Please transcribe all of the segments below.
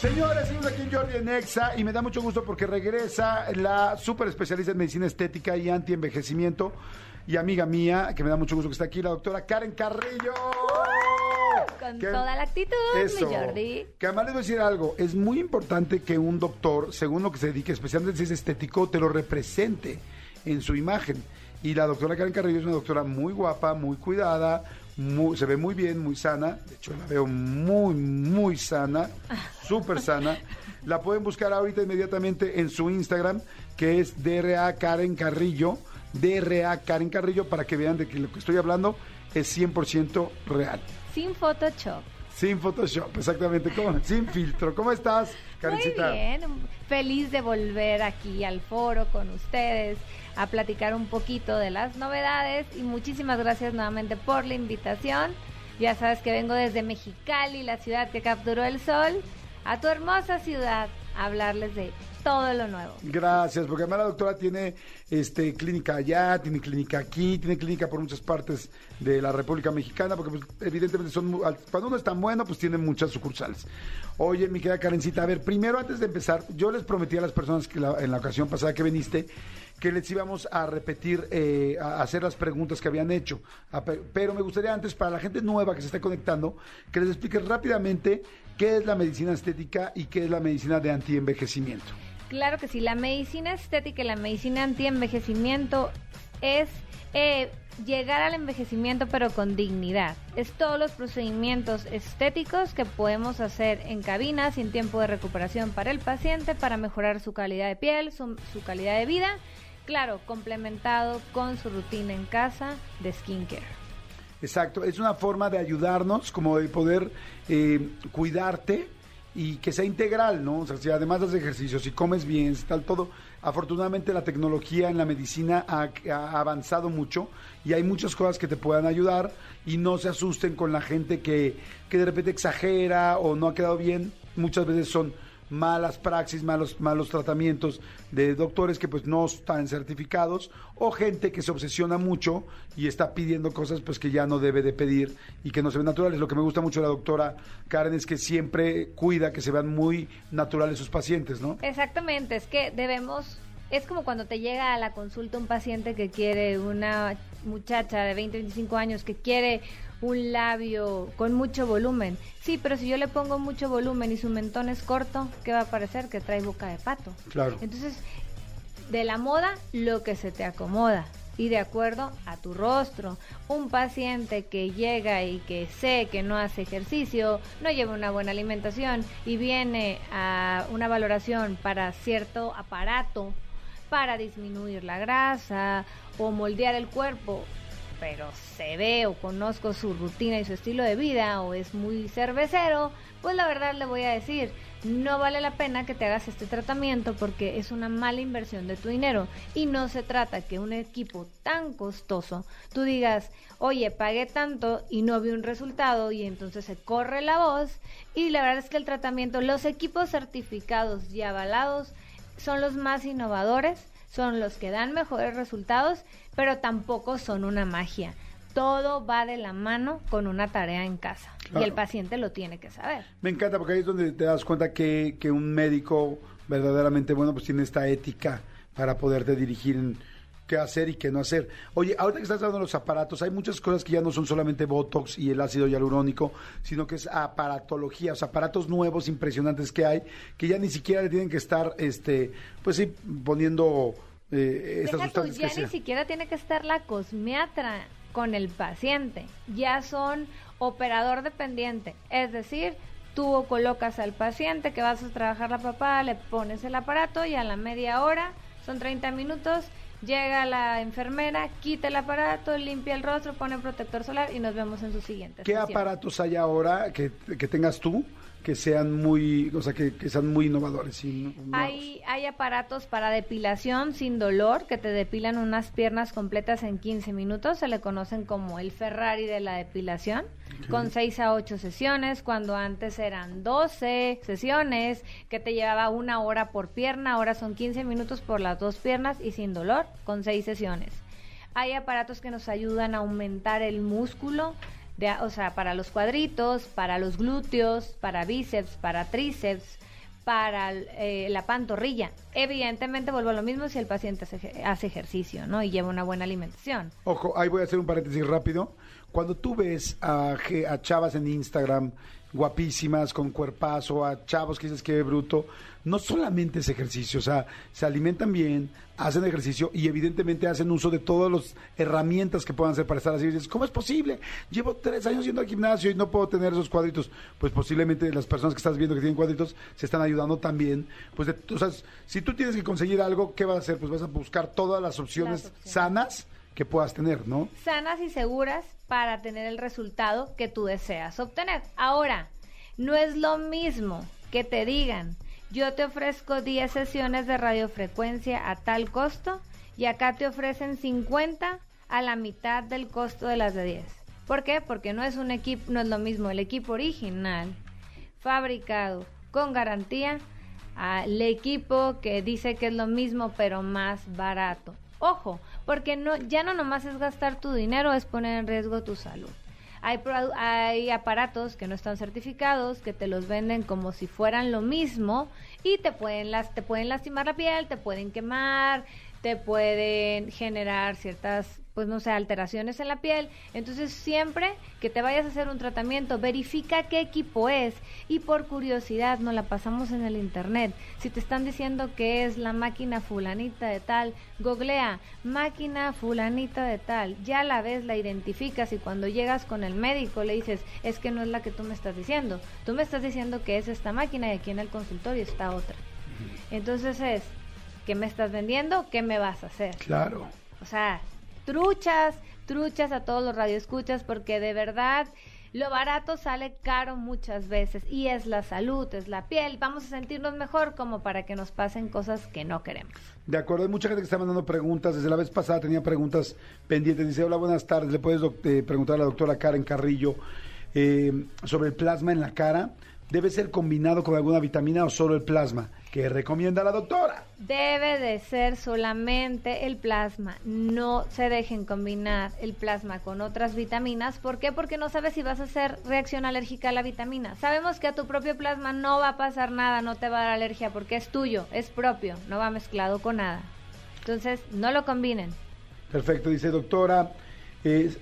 Señores, seguimos aquí en Jordi en Exa y me da mucho gusto porque regresa la super especialista en medicina estética y anti-envejecimiento y amiga mía, que me da mucho gusto que está aquí, la doctora Karen Carrillo. Con Que- toda la actitud, Eso. mi Jordi. Que además les voy a decir algo, es muy importante que un doctor, según lo que se dedique, especialmente si es estético, te lo represente en su imagen. Y la doctora Karen Carrillo es una doctora muy guapa, muy cuidada, muy- se ve muy bien, muy sana. De hecho, la veo muy, muy sana, súper sana. La pueden buscar ahorita inmediatamente en su Instagram, que es DRA Karen Carrillo, DRA Karen Carrillo, para que vean de que lo que estoy hablando es 100% real. Sin Photoshop. Sin Photoshop, exactamente, ¿cómo? sin filtro. ¿Cómo estás, Karencita? Muy bien, feliz de volver aquí al foro con ustedes a platicar un poquito de las novedades y muchísimas gracias nuevamente por la invitación. Ya sabes que vengo desde Mexicali, la ciudad que capturó el sol, a tu hermosa ciudad a hablarles de todo lo nuevo. Gracias, porque además la doctora tiene este, clínica allá, tiene clínica aquí, tiene clínica por muchas partes de la República Mexicana, porque pues, evidentemente son cuando uno es tan bueno, pues tiene muchas sucursales. Oye, mi querida Karencita, a ver, primero antes de empezar, yo les prometí a las personas que la- en la ocasión pasada que viniste que les íbamos a repetir, eh, a hacer las preguntas que habían hecho. Pero me gustaría antes, para la gente nueva que se está conectando, que les expliques rápidamente qué es la medicina estética y qué es la medicina de antienvejecimiento. Claro que sí, la medicina estética y la medicina anti-envejecimiento es eh, llegar al envejecimiento pero con dignidad. Es todos los procedimientos estéticos que podemos hacer en cabina sin tiempo de recuperación para el paciente para mejorar su calidad de piel, su, su calidad de vida. Claro, complementado con su rutina en casa de skincare. Exacto, es una forma de ayudarnos, como de poder eh, cuidarte y que sea integral, ¿no? O sea, si además haces ejercicio, si comes bien, si tal, todo. Afortunadamente la tecnología en la medicina ha, ha avanzado mucho y hay muchas cosas que te puedan ayudar y no se asusten con la gente que, que de repente exagera o no ha quedado bien. Muchas veces son malas praxis, malos, malos tratamientos de doctores que pues no están certificados o gente que se obsesiona mucho y está pidiendo cosas pues que ya no debe de pedir y que no se ven naturales. Lo que me gusta mucho de la doctora Karen es que siempre cuida que se vean muy naturales sus pacientes, ¿no? Exactamente, es que debemos, es como cuando te llega a la consulta un paciente que quiere, una muchacha de 20, 25 años que quiere un labio con mucho volumen. Sí, pero si yo le pongo mucho volumen y su mentón es corto, ¿qué va a parecer? Que trae boca de pato. Claro. Entonces, de la moda, lo que se te acomoda. Y de acuerdo a tu rostro, un paciente que llega y que sé que no hace ejercicio, no lleva una buena alimentación y viene a una valoración para cierto aparato para disminuir la grasa o moldear el cuerpo, pero se ve o conozco su rutina y su estilo de vida o es muy cervecero, pues la verdad le voy a decir, no vale la pena que te hagas este tratamiento porque es una mala inversión de tu dinero. Y no se trata que un equipo tan costoso tú digas, oye, pagué tanto y no vi un resultado y entonces se corre la voz y la verdad es que el tratamiento, los equipos certificados y avalados son los más innovadores, son los que dan mejores resultados, pero tampoco son una magia. Todo va de la mano con una tarea en casa y Claro. el paciente lo tiene que saber. Me encanta porque ahí es donde te das cuenta que, que un médico verdaderamente bueno pues tiene esta ética para poderte dirigir en qué hacer y qué no hacer. Oye, ahorita que estás hablando de los aparatos, hay muchas cosas que ya no son solamente Botox y el ácido hialurónico, sino que es aparatología, o sea, aparatos nuevos, impresionantes que hay, que ya ni siquiera le tienen que estar, este, pues sí, poniendo eh, estas sustancias ya que ni sea. siquiera tiene que estar la cosmiatra con el paciente, ya son operador dependiente, es decir, tú colocas al paciente que vas a trabajar la papá, le pones el aparato y a la media hora, son 30 minutos, llega la enfermera, quita el aparato, limpia el rostro, pone protector solar y nos vemos en su siguiente ¿Qué sesión. aparatos hay ahora que, que tengas tú que sean muy, o sea, que, que sean muy innovadores. Y. Hay, hay aparatos para depilación sin dolor que te depilan unas piernas completas en 15 minutos. Se le conocen como el Ferrari de la depilación. Con 6 a 8 sesiones, cuando antes eran 12 sesiones, que te llevaba una hora por pierna. Ahora son 15 minutos por las dos piernas y sin dolor, con 6 sesiones. Hay aparatos que nos ayudan a aumentar el músculo, de, o sea, para los cuadritos, para los glúteos, para bíceps, para tríceps, para eh, la pantorrilla. Evidentemente vuelvo a lo mismo si el paciente hace, hace ejercicio, ¿no? Y lleva una buena alimentación. Ojo, ahí voy a hacer un paréntesis rápido. Cuando tú ves a, a chavas en Instagram guapísimas, con cuerpazo, a chavos que dices que bruto, no solamente es ejercicio, o sea, se alimentan bien, hacen ejercicio y evidentemente hacen uso de todas las herramientas que puedan hacer para estar así. Y dices, ¿cómo es posible? Llevo tres años yendo al gimnasio y no puedo tener esos cuadritos. Pues posiblemente las personas que estás viendo que tienen cuadritos se están ayudando también. Pues, de- o sea, si tú tienes que conseguir algo, ¿qué vas a hacer? Pues vas a buscar todas las opciones, Las opciones. sanas que puedas tener, ¿no? sanas y seguras para tener el resultado que tú deseas obtener. Ahora, no es lo mismo que te digan, yo te ofrezco 10 sesiones de radiofrecuencia a tal costo y acá te ofrecen 50 a la mitad del costo de las de 10. ¿Por qué? Porque no es un equipo, no es lo mismo el equipo original, fabricado con garantía, al equipo que dice que es lo mismo pero más barato. Ojo, porque no, ya no nomás es gastar tu dinero, es poner en riesgo tu salud. Hay, hay aparatos que no están certificados, que te los venden como si fueran lo mismo y te pueden, las, te pueden lastimar la piel, te pueden quemar, te pueden generar ciertas, pues no sé, alteraciones en la piel. Entonces siempre que te vayas a hacer un tratamiento, verifica qué equipo es y por curiosidad no la pasamos en el internet. Si te están diciendo que es la máquina fulanita de tal, googlea máquina fulanita de tal, ya la ves, la identificas y cuando llegas con el médico le dices, es que no es la que tú me estás diciendo, tú me estás diciendo que es esta máquina y aquí en el consultorio está otra. Entonces es, ¿qué me estás vendiendo? ¿Qué me vas a hacer? Claro. O sea, truchas, truchas a todos los radioescuchas porque de verdad lo barato sale caro muchas veces y es la salud, es la piel. Vamos a sentirnos mejor como para que nos pasen cosas que no queremos. De acuerdo, hay mucha gente que está mandando preguntas. Desde la vez pasada tenía preguntas pendientes. Dice, hola, buenas tardes. Le puedes eh, preguntar a la doctora Karen Carrillo eh, sobre el plasma en la cara. ¿Debe ser combinado con alguna vitamina o solo el plasma? ¿Qué recomienda la doctora? Debe de ser solamente el plasma. No se dejen combinar el plasma con otras vitaminas. ¿Por qué? Porque no sabes si vas a hacer reacción alérgica a la vitamina. Sabemos que a tu propio plasma no va a pasar nada, no te va a dar alergia porque es tuyo, es propio, no va mezclado con nada. Entonces, no lo combinen. Perfecto, dice doctora. Eh,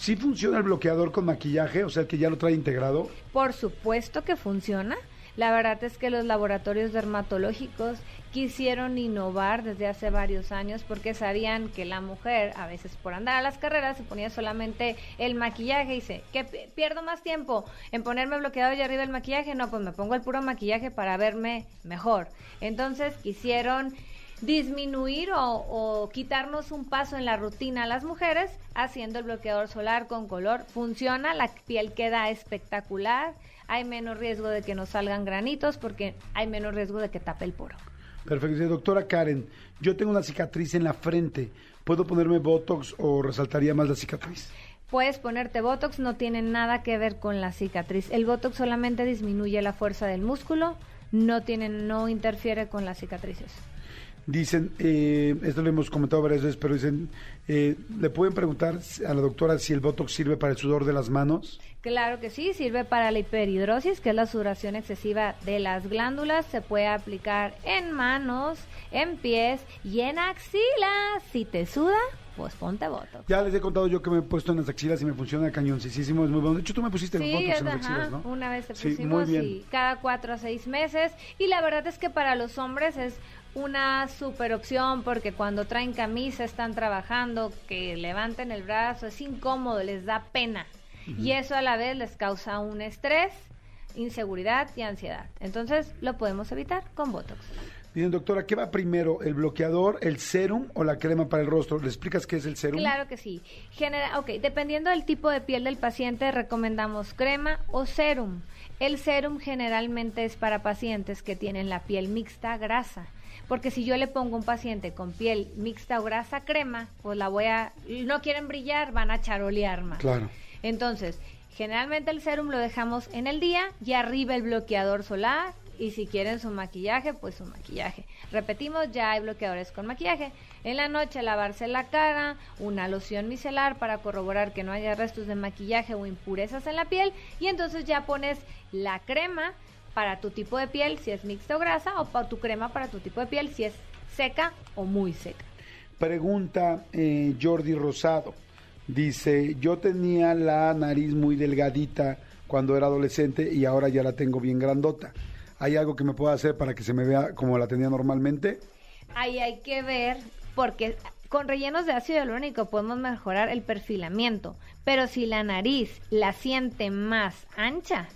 ¿Sí funciona el bloqueador con maquillaje? O sea, que ya lo trae integrado. Por supuesto que funciona. La verdad es que los laboratorios dermatológicos quisieron innovar desde hace varios años porque sabían que la mujer, a veces por andar a las carreras, se ponía solamente el maquillaje y dice, que pi- pierdo más tiempo en ponerme bloqueador y arriba el maquillaje. No, pues me pongo el puro maquillaje para verme mejor. Entonces quisieron disminuir o, o quitarnos un paso en la rutina a las mujeres haciendo el bloqueador solar con color. Funciona, la piel queda espectacular, hay menos riesgo de que nos salgan granitos porque hay menos riesgo de que tape el poro. Perfecto, doctora Karen. Yo tengo una cicatriz en la frente. ¿Puedo ponerme Botox o resaltaría más la cicatriz? Puedes ponerte Botox, no tiene nada que ver con la cicatriz. El Botox solamente disminuye la fuerza del músculo, no tiene, no interfiere con las cicatrices. Dicen, eh, esto lo hemos comentado varias veces, pero dicen, eh, ¿le pueden preguntar a la doctora si el Botox sirve para el sudor de las manos? Claro que sí, sirve para la hiperhidrosis, que es la sudoración excesiva de las glándulas. Se puede aplicar en manos, en pies y en axilas. Si te suda, pues ponte botox. Ya les he contado yo que me he puesto en las axilas y me funciona cañoncísimo, es muy bueno. De hecho, tú me pusiste el Botox en las axilas, ¿no? una vez te Sí, muy pusimos bien. y cada cuatro a seis meses. Y la verdad es que para los hombres es una super opción porque cuando traen camisa, están trabajando, que levanten el brazo, es incómodo, les da pena. Y eso a la vez les causa un estrés, inseguridad y ansiedad. Entonces lo podemos evitar con Botox. Bien, doctora, ¿qué va primero? ¿El bloqueador, el serum o la crema para el rostro? ¿Le explicas qué es el serum? Claro que sí. Genera, ok, dependiendo del tipo de piel del paciente, recomendamos crema o serum. El serum generalmente es para pacientes que tienen la piel mixta grasa. Porque si yo le pongo a un paciente con piel mixta o grasa crema, pues la voy a... No quieren brillar, van a charolear más. Claro. Entonces, generalmente el serum lo dejamos en el día y arriba el bloqueador solar y si quieren su maquillaje, pues su maquillaje. Repetimos, ya hay bloqueadores con maquillaje. En la noche lavarse la cara, una loción micelar para corroborar que no haya restos de maquillaje o impurezas en la piel y entonces ya pones la crema para tu tipo de piel, si es mixta o grasa, o para tu crema para tu tipo de piel, si es seca o muy seca. Pregunta eh, Jordi Rosado. Dice, yo tenía la nariz muy delgadita cuando era adolescente y ahora ya la tengo bien grandota. ¿Hay algo que me pueda hacer para que se me vea como la tenía normalmente? Ahí hay que ver, porque con rellenos de ácido hialurónico podemos mejorar el perfilamiento, pero si la nariz la siente más ancha,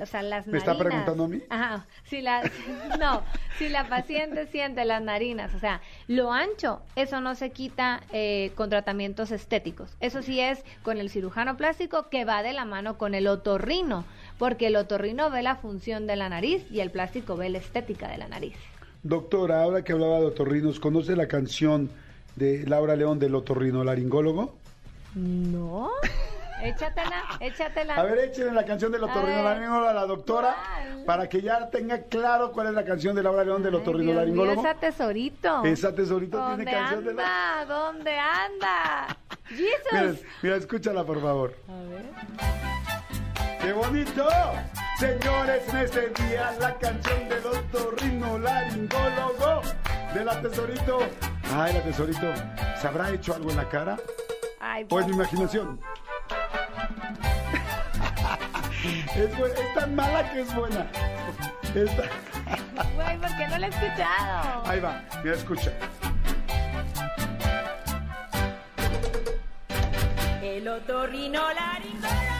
o sea, las ¿Me está preguntando a mí? Ajá, si la, no, si la paciente siente las narinas, o sea, lo ancho, eso no se quita eh, con tratamientos estéticos. Eso sí es con el cirujano plástico que va de la mano con el otorrino, porque el otorrino ve la función de la nariz y el plástico ve la estética de la nariz. Doctora, ahora que hablaba de otorrinos, ¿conoce la canción de Laura León del otorrino laringólogo? No. Échatela, échatela. A ver, échenle la canción del otorrinolaringólogo a la doctora ¿cuál? para que ya tenga claro cuál es la canción de Laura León del otorrinolaringólogo. Esa tesorito. Esa tesorito ¿Dónde tiene canción de la... ¿Dónde anda? Mira, Jesus. mira, escúchala por favor. A ver. ¡Qué bonito! Señores, en este día la canción del otorrinolaringólogo de la tesorito. Ay, la tesorito, ¿se habrá hecho algo en la cara? Ay, ¿O es mi imaginación? Es, tan mala que es buena. Está- güey, ¿por qué no la he escuchado? Ahí va, mira, escucha. El otorrinolaringólogo.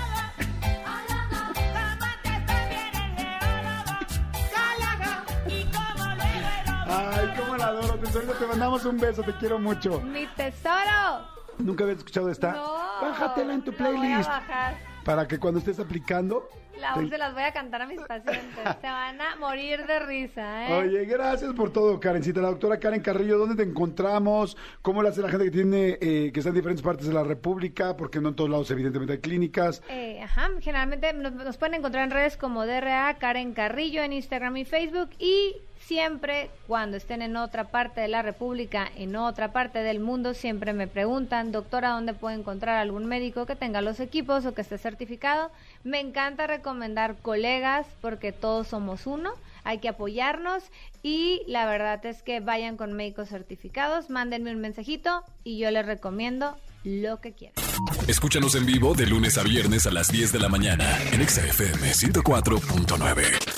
Ay, cómo la adoro, tesorito. Te mandamos un beso, te quiero mucho. ¡Mi tesoro! ¿Nunca habías escuchado esta? No. Bájatela en tu la voy a playlist. bajar. Para que cuando estés aplicando. La, te- se las voy a cantar a mis pacientes. Se van a morir de risa, ¿eh? Oye, gracias por todo, Karencita. La doctora Karen Carrillo, ¿dónde te encontramos? ¿Cómo le hace la gente que tiene, eh, que está en diferentes partes de la República? Porque no en todos lados, evidentemente, hay clínicas. Eh, ajá, generalmente nos, nos pueden encontrar en redes como DRA Karen Carrillo en Instagram y Facebook y siempre cuando estén en otra parte de la República, en otra parte del mundo, siempre me preguntan, doctora, ¿dónde puedo encontrar algún médico que tenga los equipos o que esté certificado? Me encanta recomendar colegas porque todos somos uno, hay que apoyarnos y la verdad es que vayan con médicos certificados, mándenme un mensajito y yo les recomiendo lo que quieran. Escúchanos en vivo de lunes a viernes a las 10 de la mañana en Exa FM 104.9.